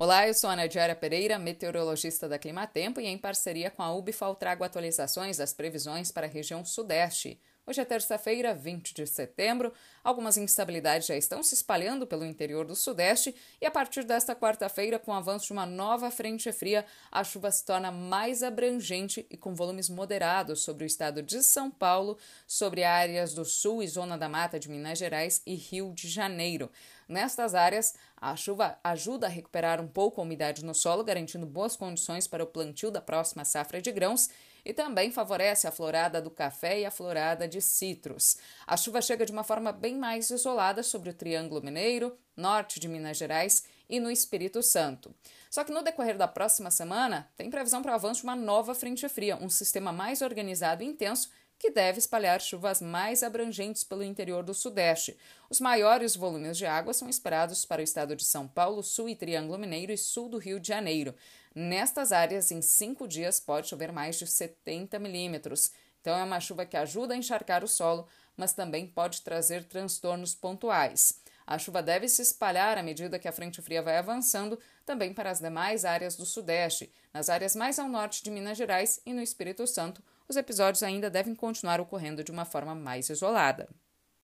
Olá, eu sou Ana Diara Pereira, meteorologista da Climatempo, e em parceria com a UBFAL trago atualizações das previsões para a região Sudeste. Hoje é terça-feira, 20 de setembro. Algumas instabilidades já estão se espalhando pelo interior do Sudeste e a partir desta quarta-feira, com o avanço de uma nova frente fria, a chuva se torna mais abrangente e com volumes moderados sobre o estado de São Paulo, sobre áreas do sul e zona da mata de Minas Gerais e Rio de Janeiro. Nestas áreas, a chuva ajuda a recuperar um pouco a umidade no solo, garantindo boas condições para o plantio da próxima safra de grãos e também favorece a florada do café e a florada de citros. A chuva chega de uma forma bem mais isolada sobre o Triângulo Mineiro, norte de Minas Gerais e no Espírito Santo. Só que no decorrer da próxima semana, tem previsão para o avanço de uma nova frente fria, um sistema mais organizado e intenso que deve espalhar chuvas mais abrangentes pelo interior do Sudeste. Os maiores volumes de água são esperados para o estado de São Paulo, Sul e Triângulo Mineiro e Sul do Rio de Janeiro. Nestas áreas, em cinco dias, pode chover mais de 70 milímetros. Então, é uma chuva que ajuda a encharcar o solo, mas também pode trazer transtornos pontuais. A chuva deve se espalhar à medida que a frente fria vai avançando, também para as demais áreas do Sudeste, nas áreas mais ao norte de Minas Gerais e no Espírito Santo, os episódios ainda devem continuar ocorrendo de uma forma mais isolada.